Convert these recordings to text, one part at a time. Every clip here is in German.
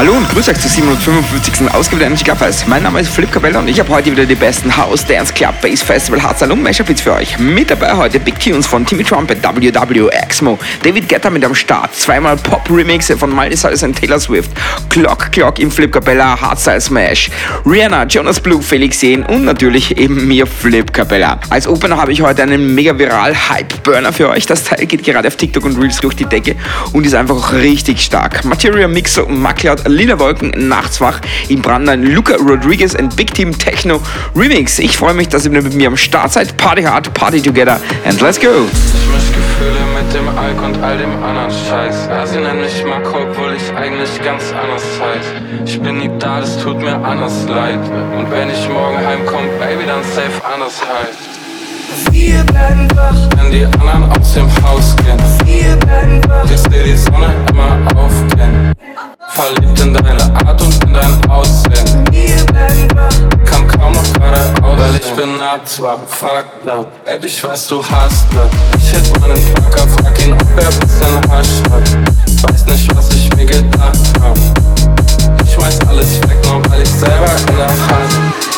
Hallo und grüß euch zur 755. Ausgabe der Energy Club Fest. Mein Name ist Philipp Cabella und ich habe heute wieder die besten House, Dance, Club, Bass, Festival, Hardstyle und Mashup Hits für euch. Mit dabei heute Big Tunes von Timmy Trumpet, WW, Exmo, David Guetta mit am Start, zweimal Pop-Remixe von Miley Cyrus und Taylor Swift, Clock Clock im Flip Cabella, Hardstyle Smash, Rihanna, Jonas Blue, Felix Jähn und natürlich eben mir Flip Cabella. Als Opener habe ich heute einen mega viral Hype-Burner für euch. Das Teil geht gerade auf TikTok und Reels durch die Decke und ist einfach richtig stark. Material Mixer und MacLeod Lila Wolken nachts wach im brandneuen Luca Rodriguez and Big Team Techno Remix. Ich freue mich, dass ihr mit mir am Start seid. Party hard, party together and let's go! Gefühle mit dem Alk und all dem anderen Scheiß. Ja, sie nennen mich Marco, obwohl ich eigentlich ganz anders heiß. Ich bin nie da, das tut mir anders leid. Und wenn ich morgen heimkomm, Baby, dann safe anders halt. Wir bleiben wach, Wenn die anderen aus dem Haus gehen, wir bleiben wach, ich seh die Sonne immer aufgehen. Verliebt in deine Art und in dein Aussehen. wir bleiben wach, Kam kaum noch geradeaus, weil ich bin ab zwar fucked up. Baby, ich weiß, du hast das. Ich hätt meinen Fucker, frag ihn, ob er bisschen Hasch hat. Weiß nicht, was ich mir gedacht hab. Ich schmeiß alles weg, nur weil ich selber in der Hand.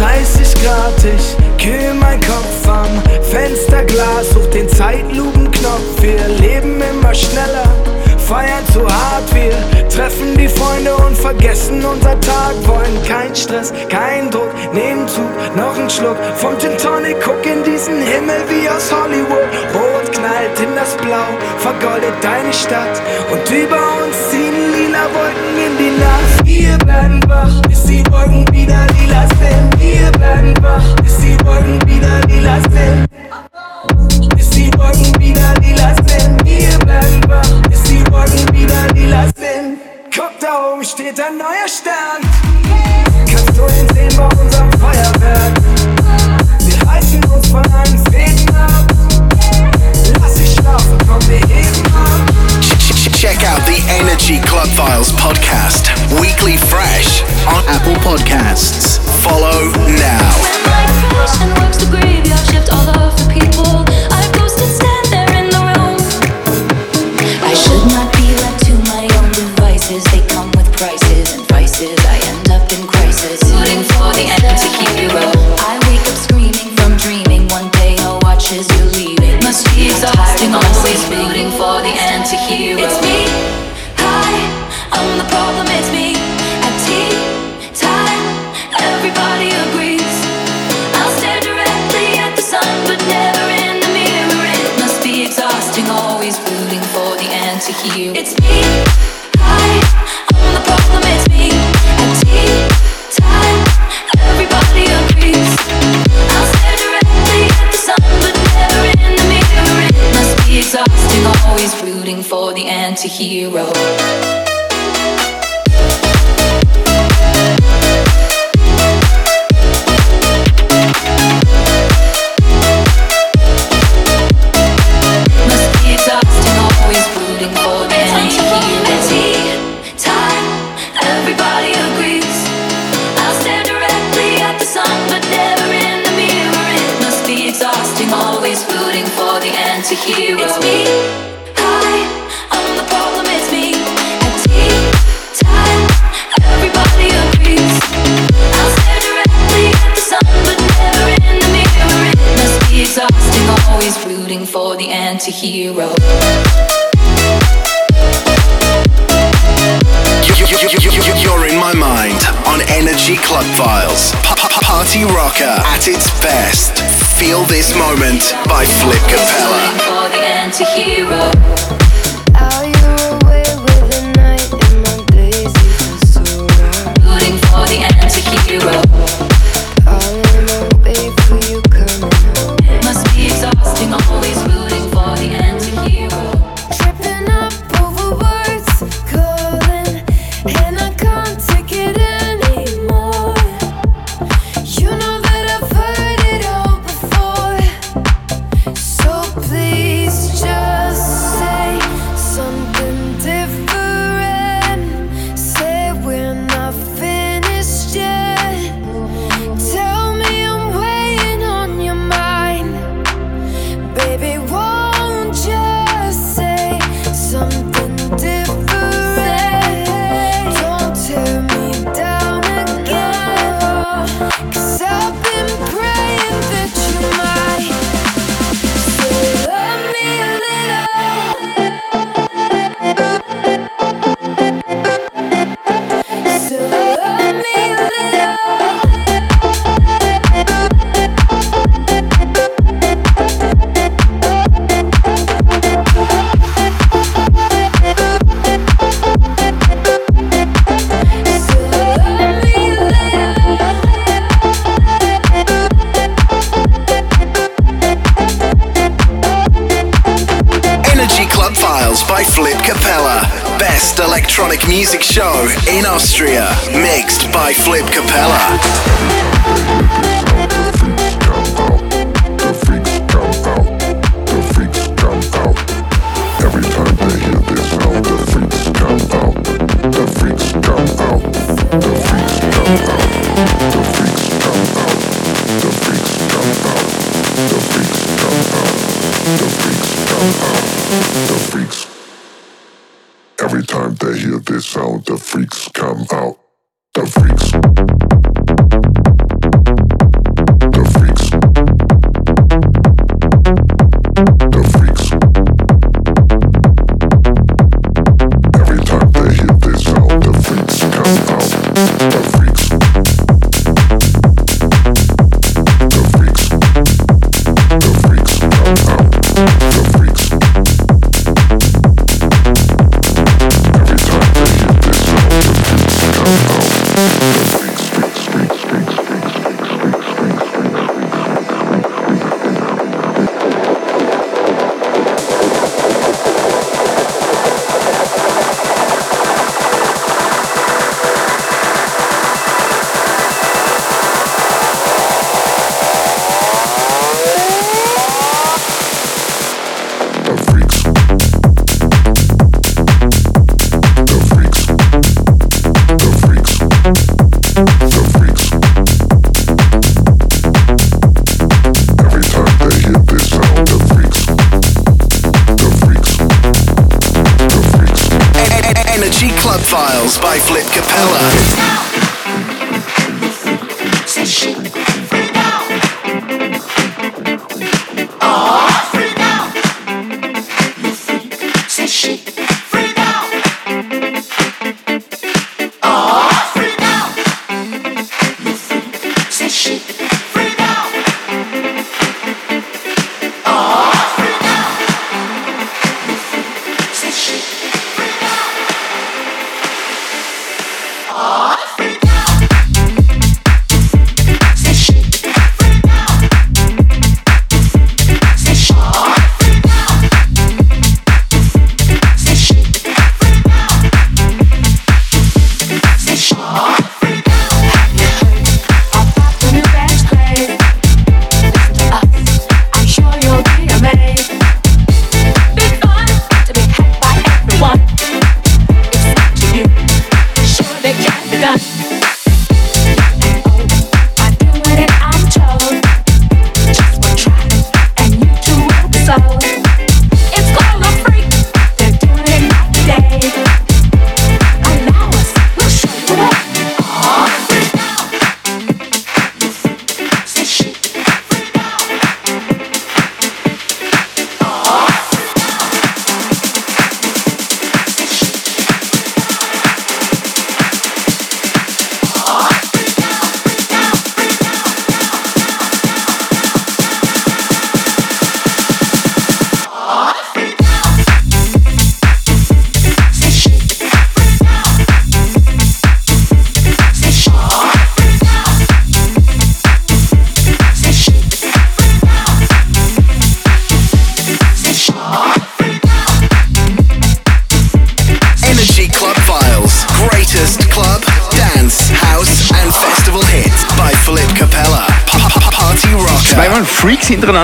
30 Grad, ich kühl mein Kopf am Fensterglas, such den Zeitlupenknopf. Wir leben immer schneller, feiern zu hart. Wir treffen die Freunde und vergessen unser Tag. Wollen kein Stress, kein Druck, nehmen Zug, noch ein Schluck vom Gin Tonic. Guck in diesen Himmel wie aus Hollywood. Rot knallt in das Blau, vergoldet deine Stadt. Und über uns ziehen lila Wolken in die rooting for the anti-hero. You- you- you- you- You're in my mind on Energy Club Files. Pa- pa- Party rocker at its best. Feel this moment by Flip Capella.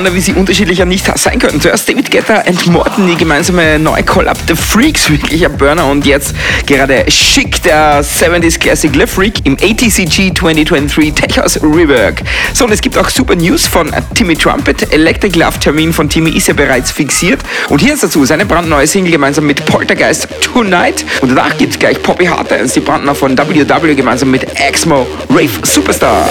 Freaks hintereinander, wie sie unterschiedlicher nicht sein könnten. Zuerst David Guetta und Morton, die gemeinsame neue Collab The Freaks, wirklicher Burner. Und jetzt gerade Schick, der 70s Classic Le Freak im ATCG 2023 Tech House Rework. So, und es gibt auch super News von Timmy Trumpet. Electric Love Termin von Timmy ist ja bereits fixiert. Und hier ist dazu seine brandneue Single gemeinsam mit Poltergeist Tonight. Und danach gibt es gleich Poppy Hardens, die brandneu von WW gemeinsam mit Exmo Rave Superstar.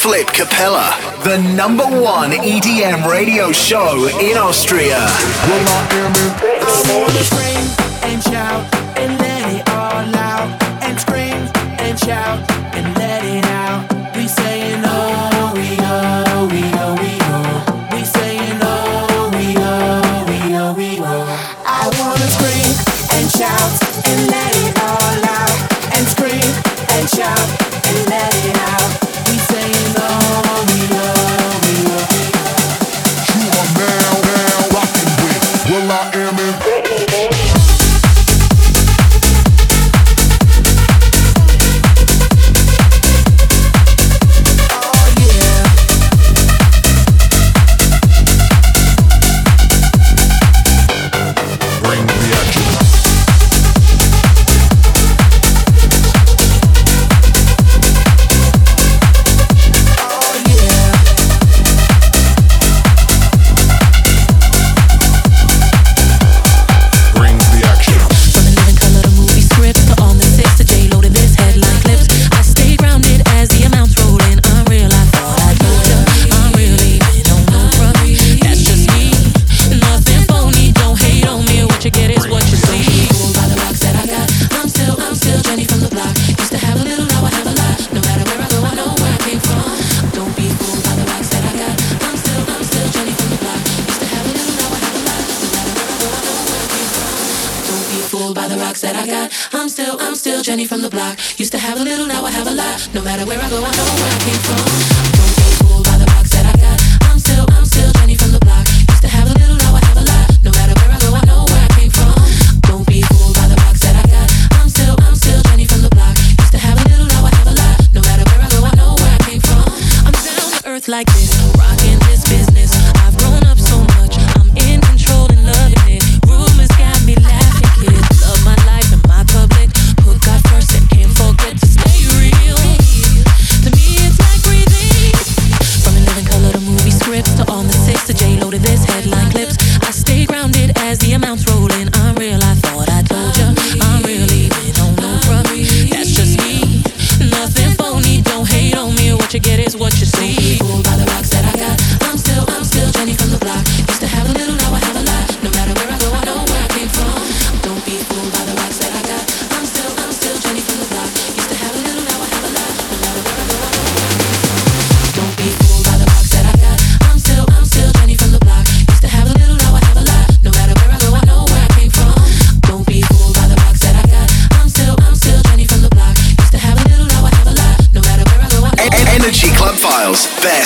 Flip Capella, the number one EDM radio show in Austria.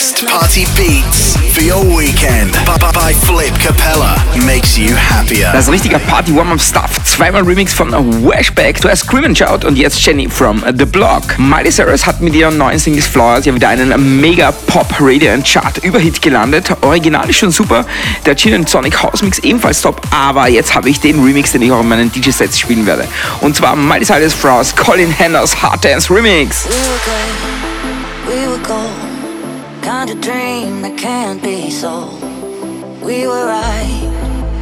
best party beats for your weekend by Flip Capella makes you happier. Das ist richtiger Party Warm Up Stuff. Zweimal Remix von Washback. Zuerst Scream and Shout und jetzt Jenny from The Block. Miley Cyrus hat mit ihren neuen Singles Flowers ja wieder einen mega Pop Radiant Chart Überhit gelandet. Original ist schon super. Der Gin and Sonic House Mix ebenfalls top. Aber jetzt habe ich den Remix, den ich auch in meinen DJ Sets spielen werde. Und zwar Miley Cyrus Flowers Colin Hannahs Hard Dance Remix. We were good, we were Kind of dream that can't be sold. We were right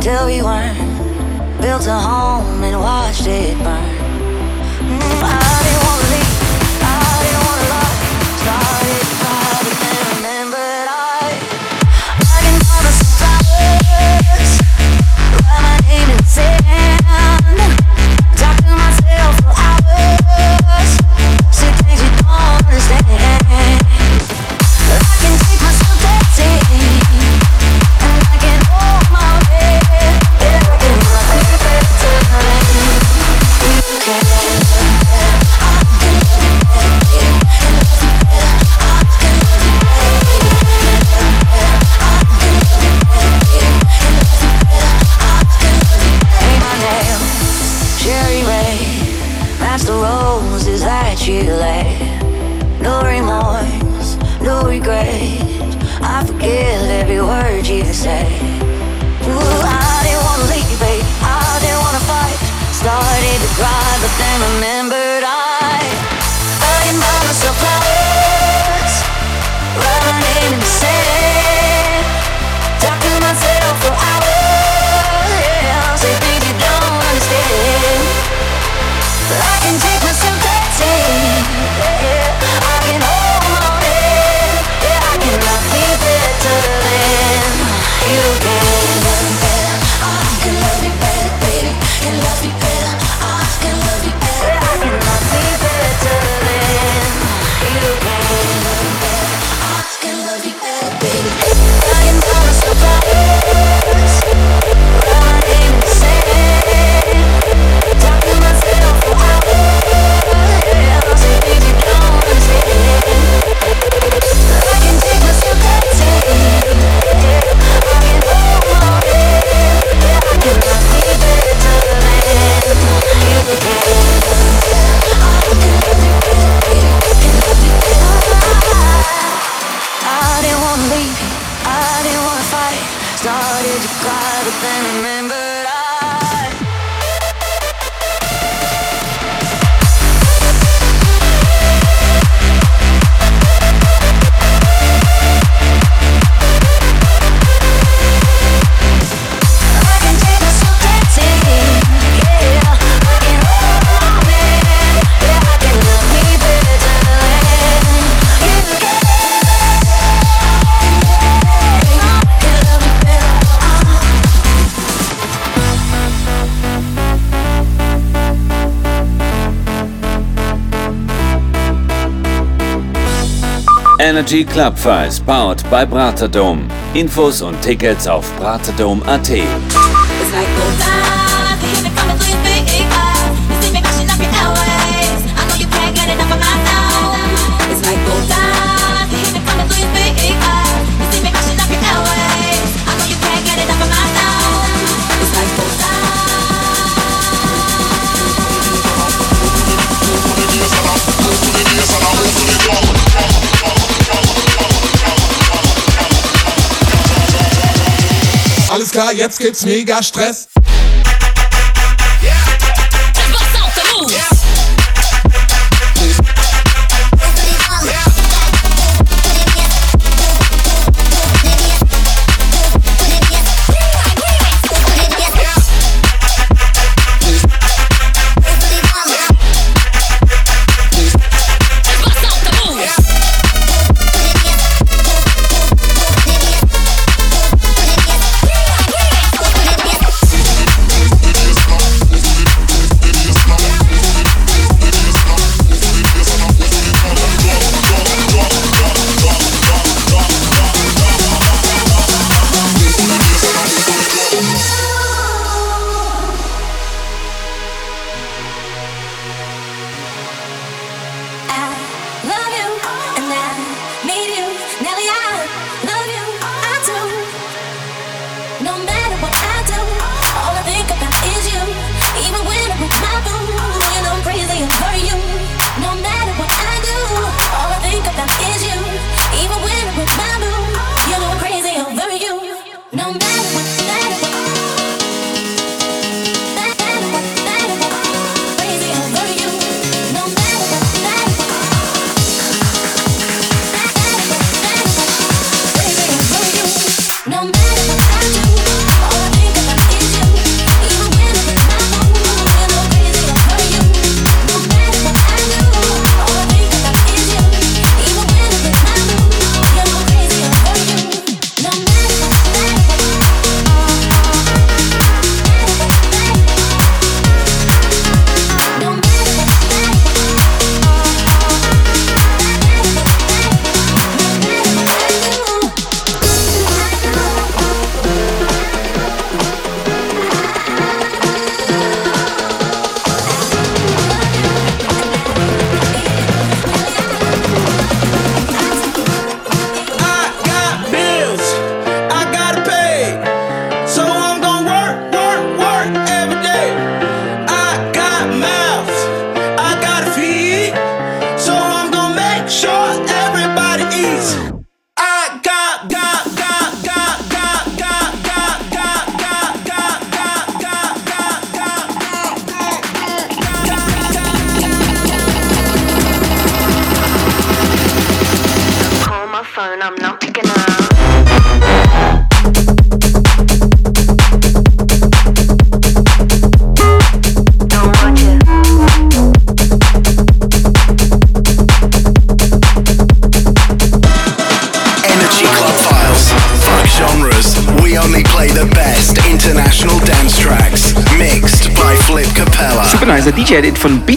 till we weren't. Built a home and watched it burn. Mm, I didn't wanna leave. I didn't wanna and I. I can the my name in. Talk to myself for hours. She you don't understand. Yeah. regret Thank you. Energy Club Files powered by Braterdom. Infos und Tickets auf braterdom.at. klar, jetzt gibt's mega Stress.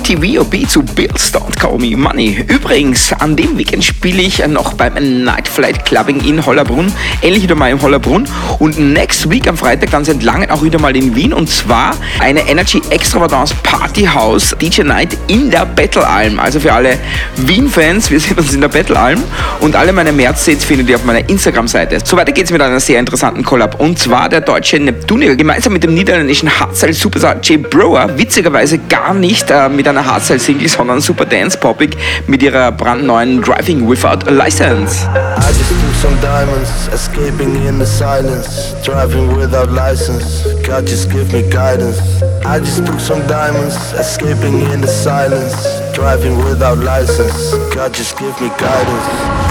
BTVOB zu Bills Don't Call Me Money. Übrigens, an dem Weekend spiele ich noch beim Night Flight Clubbing in Hollerbrunn. Ähnlich wieder mal in Hollerbrunn. Und next week am Freitag dann seit langem auch wieder mal in Wien. Und zwar eine Energy Extravagance Party House DJ Night in der Battle Alm. Also für alle Wien-Fans, wir sehen uns in der Battle Alm. Und alle meine März-Sets findet ihr auf meiner Instagram-Seite. So weiter geht's mit einer sehr interessanten Collab. Und zwar der deutsche Neptunier gemeinsam mit dem niederländischen Hardstyle Superstar Jay Brower. Witzigerweise gar nicht äh, mit einer Hardstyle Single, sondern Super Dance Popic mit ihrer brandneuen Driving Without a License. I just took some diamonds, escaping in the silence, driving without license. God just give me guidance. I just took some diamonds, escaping in the silence, driving without license. God just give me guidance.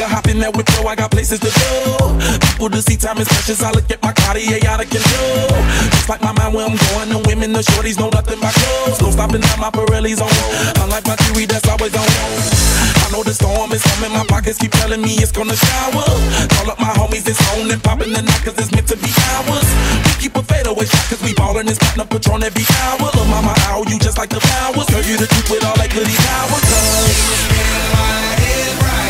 nigga in that whip, window. I got places to go. People to see, time is precious. I look at my Cartier out of control. Just like my mind where I'm going. The women, the shorties, know nothing but clothes. No stopping at my Pirelli's on. road. Unlike my theory, that's always on. I know the storm is coming. My pockets keep telling me it's gonna shower. Call up my homies, it's on and popping the night, cause it's meant to be ours. We keep a fadeaway shot, cause we ballin' this a patron every hour. Look, mama, I owe you just like the flowers. Girl, you the truth with all that goody power. Cause my head right.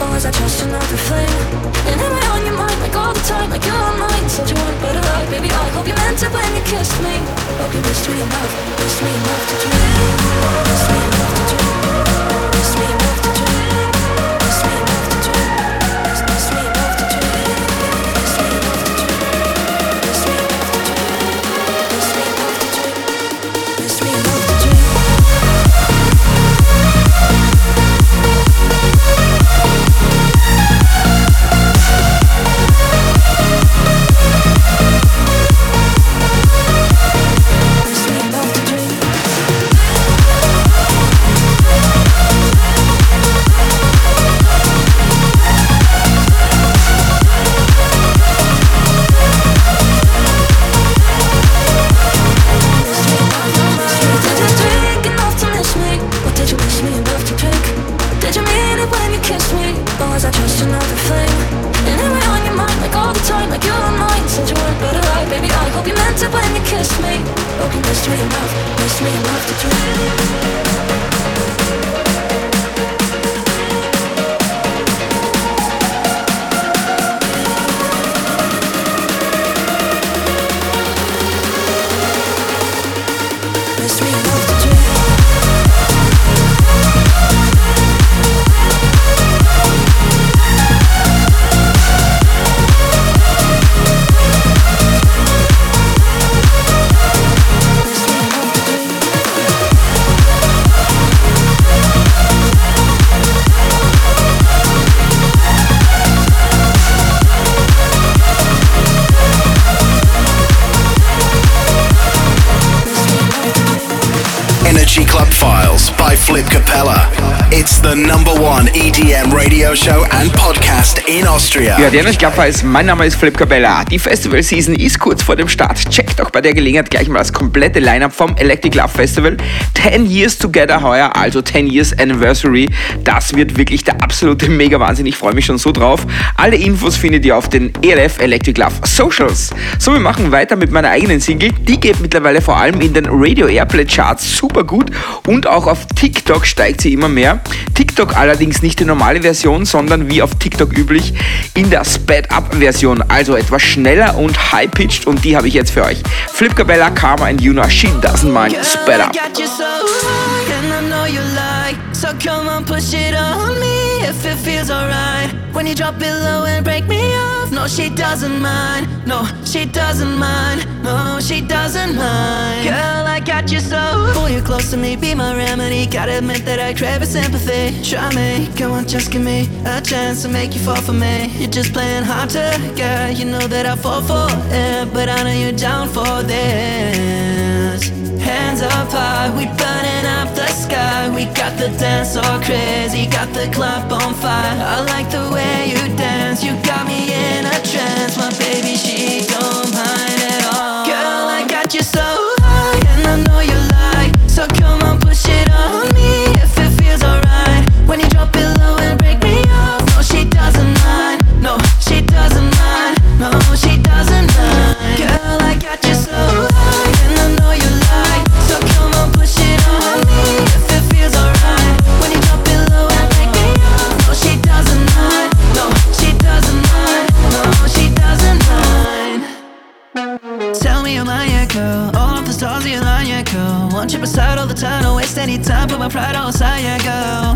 Always, I trust another flame? And am I on your mind like all the time? Like you're on mine Said you want better life, baby I hope you meant it when you kissed me Hope you missed me enough Missed me enough to dream Missed me enough to dream Austria. Ja, der Energy Club weiß, mein Name ist Flip Cabella. Die Festival Season ist kurz vor dem Start. Checkt doch bei der Gelegenheit gleich mal das komplette Lineup vom Electric Love Festival. 10 Years Together heuer, also 10 Years Anniversary. Das wird wirklich der absolute Mega-Wahnsinn. Ich freue mich schon so drauf. Alle Infos findet ihr auf den ELF Electric Love Socials. So, wir machen weiter mit meiner eigenen Single. Die geht mittlerweile vor allem in den Radio Airplay Charts super gut und auch auf TikTok steigt sie immer mehr. TikTok allerdings nicht die normale Version, sondern wie auf TikTok üblich in der Sped-Up-Version, also etwas schneller und high-pitched und die habe ich jetzt für euch. Flip Cabella, Karma and Yuna, She Doesn't Mind, Sped Up. so come on, push it on me if it feels alright. When you drop it low and break me off, no, she doesn't mind. No, she doesn't mind. No, she doesn't mind. Girl, I got you so. Pull you close to me, be my remedy. Gotta admit that I crave a sympathy. Try me, come on, just give me a chance to make you fall for me. You're just playing hard to get. You know that I fall for it, but I know you're down for this. Hands up high, we burning up the sky. We got the dance all crazy, got the club on fire. I like the way you dance, you got me in in I trance, my baby, she gone. Girl? All of the stars you line your girl. Want you beside all the time, don't waste any time. Put my pride on side, yeah, girl.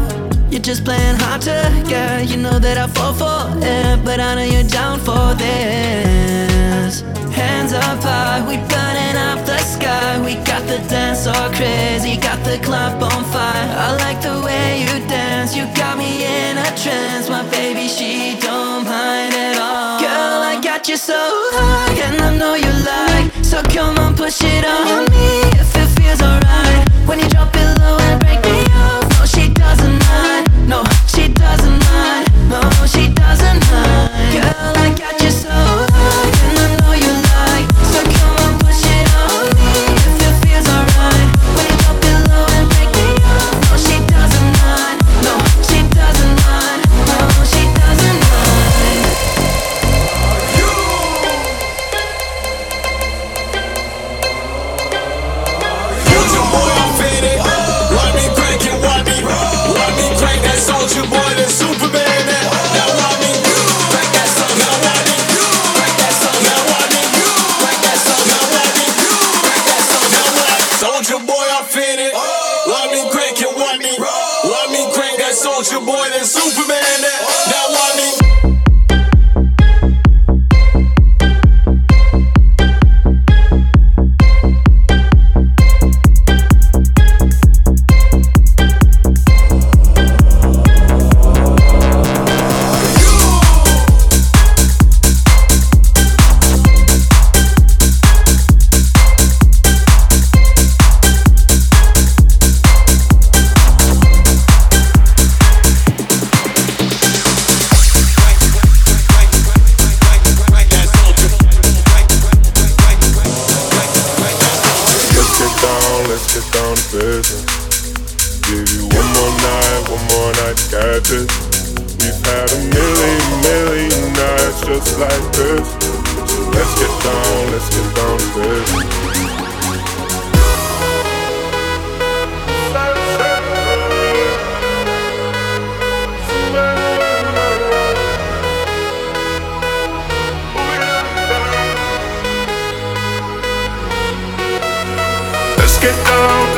You're just playing hard to get. You know that I fall for it, but I know you're down for this. Hands up high, we burning up the sky. We got the dance all crazy, got the club on fire. I like the way you dance, you got me in a trance. My baby, she don't mind at all. Girl, I got you so high, and I know you like. So come on, shit on me.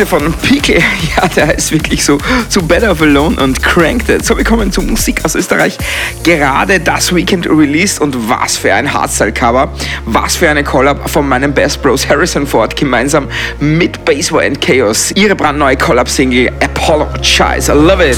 Texte von Pickel, ja, der ist wirklich so, so Better of Alone und Cranked It. So, wir kommen zu Musik aus Österreich. Gerade das Weekend released und was für ein Hardstyle-Cover, was für eine Collab von meinen Best Bros Harrison Ford gemeinsam mit Baseball and Chaos. Ihre brandneue Collab-Single Apologize. I love it.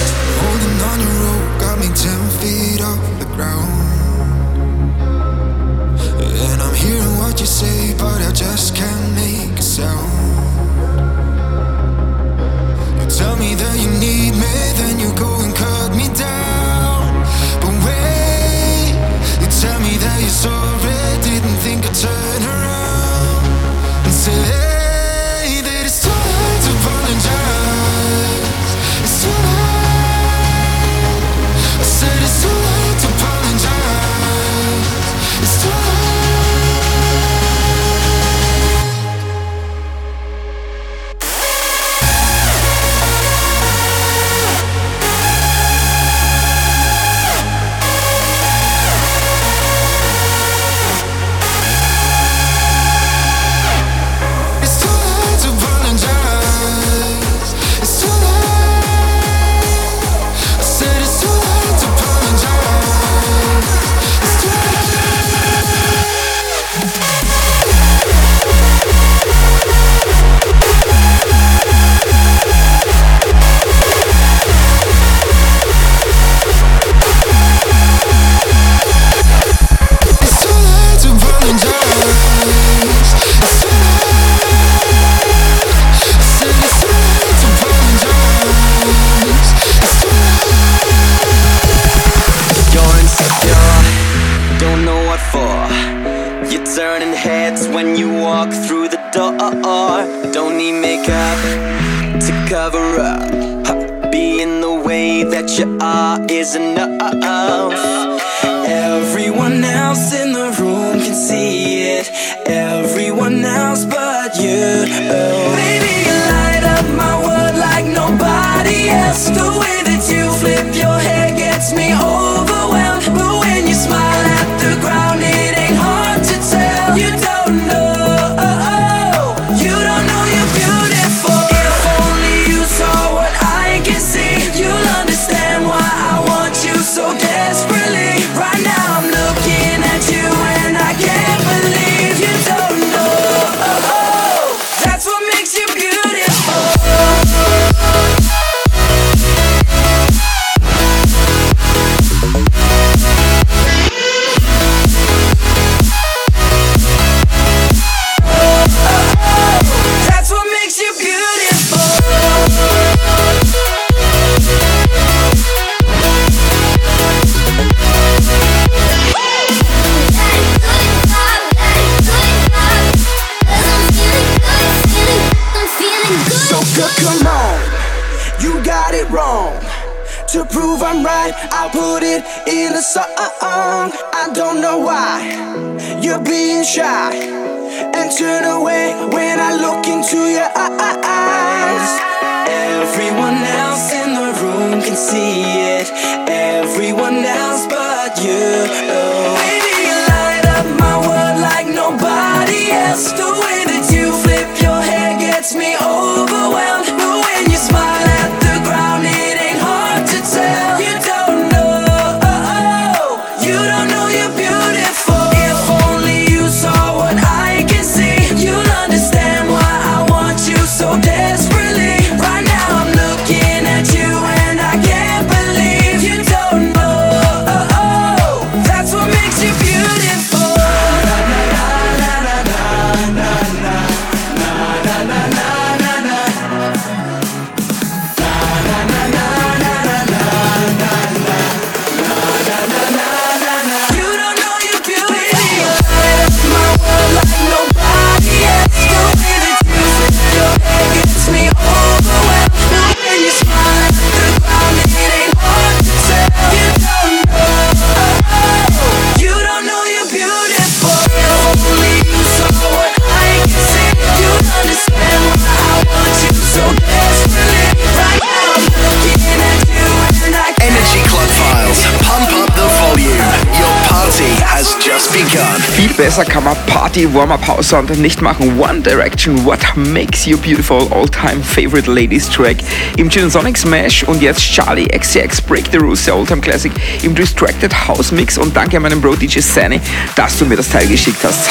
Sommerpause und nicht machen One Direction What Makes You Beautiful All-Time Favorite Ladies Track im Gin Sonic Smash und jetzt Charlie XCX Break the Rules der All-Time Classic im Distracted House Mix und danke an meinen Bro DJ Sani, dass du mir das Teil geschickt hast.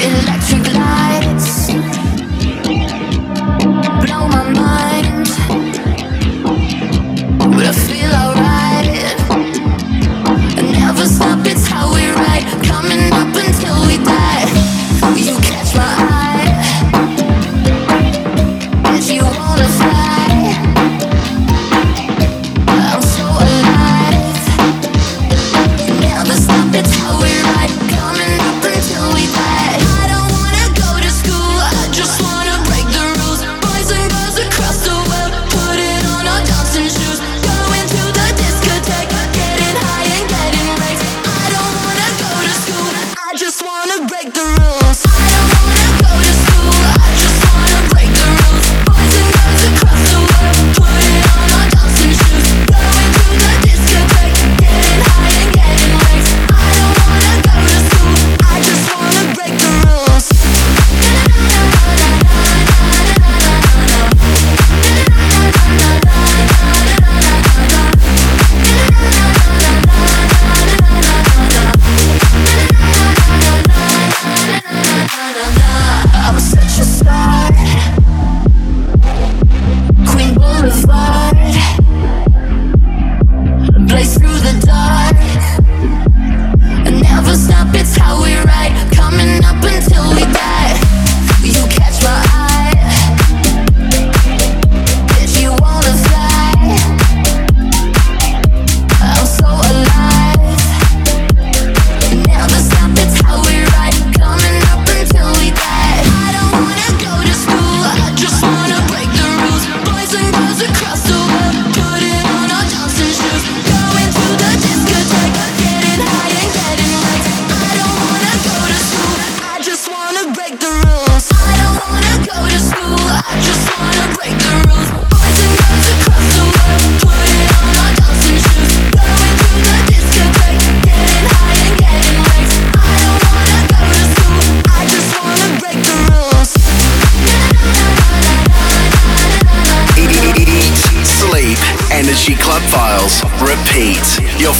Electric Light.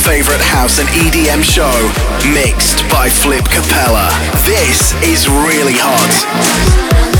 favorite house and EDM show, mixed by Flip Capella. This is really hot.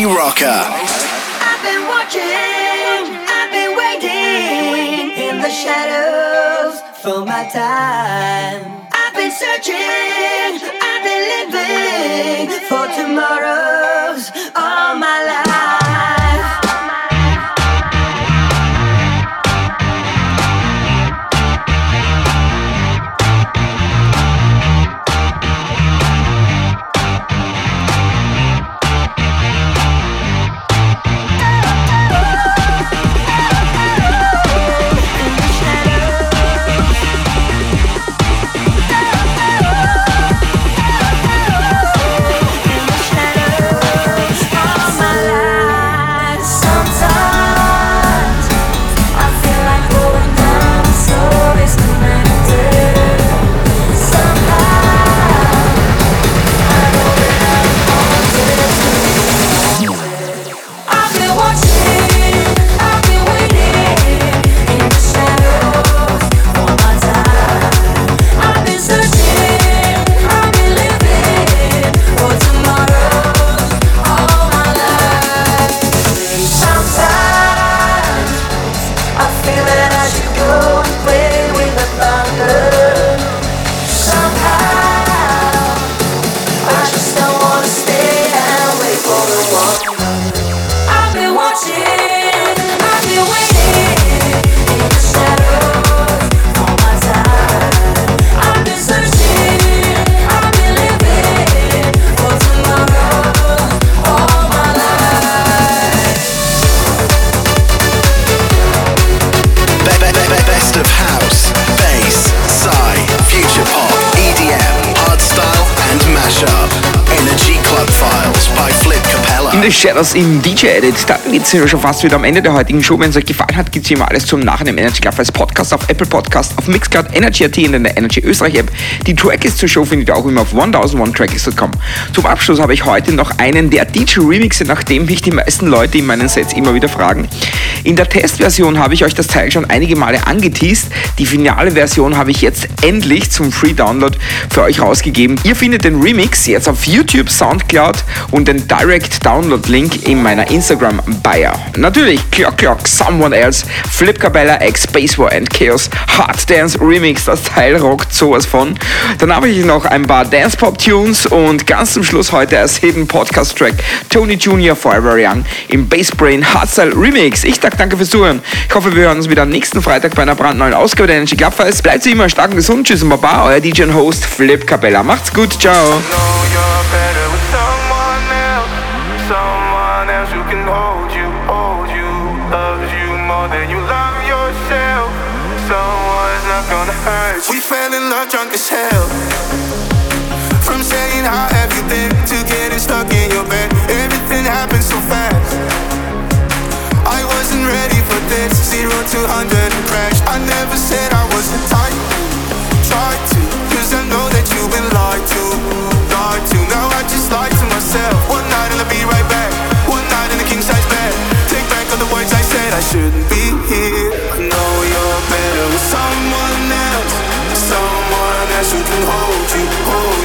Rocker. Shadows im DJ Edit. Da geht's ja schon fast wieder am Ende der heutigen Show. Wenn es euch gefallen hat, gibt's wie immer alles zum Nachhinein im Energy Club als Podcast auf Apple Podcast, auf Mixcloud, Energy.at und in der Energy Österreich App. Die Tracklist zur Show findet ihr auch immer auf 1001tracklist.com. Zum Abschluss habe ich heute noch einen der DJ Remixe, nachdem mich die meisten Leute in meinen Sets immer wieder fragen. In der Testversion habe ich euch das Teil schon einige Male angeteased. Die finale Version habe ich jetzt endlich zum Free Download für euch rausgegeben. Ihr findet den Remix jetzt auf YouTube, Soundcloud und den Direct Download Link in meiner Instagram Bio. Natürlich Clock Clock, Someone Else, Flip Cabella, X Space War and Chaos, Hard Dance Remix, das Teil rockt sowas von. Dann habe ich noch ein paar Dance Pop Tunes und ganz zum Schluss heute als Hidden Podcast Track Tony Jr. Forever Young im Bass Brain Hardstyle Remix. Ich sage danke fürs Zuhören. Ich hoffe, wir hören uns wieder nächsten Freitag bei einer brandneuen Ausgabe der Energy Club Files. Bleibt wie immer stark und gesund. Tschüss und Baba, euer DJ und Host Flip Cabella. Macht's gut, ciao. Fell love drunk as hell. From saying how have you been to getting stuck in your bed, everything happened so fast. I wasn't ready for this, zero to hundred crash. I never said I wasn't tight, tried to, cause I know that you've been lied to, lied to. Now I just lied to myself. One night and I'll be right back. One night in a king size bed. Take back all the words I said. I shouldn't be here. Hold you, hold you,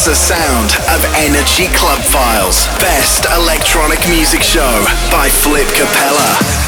That's the sound of Energy Club Files, best electronic music show by Flip Capella.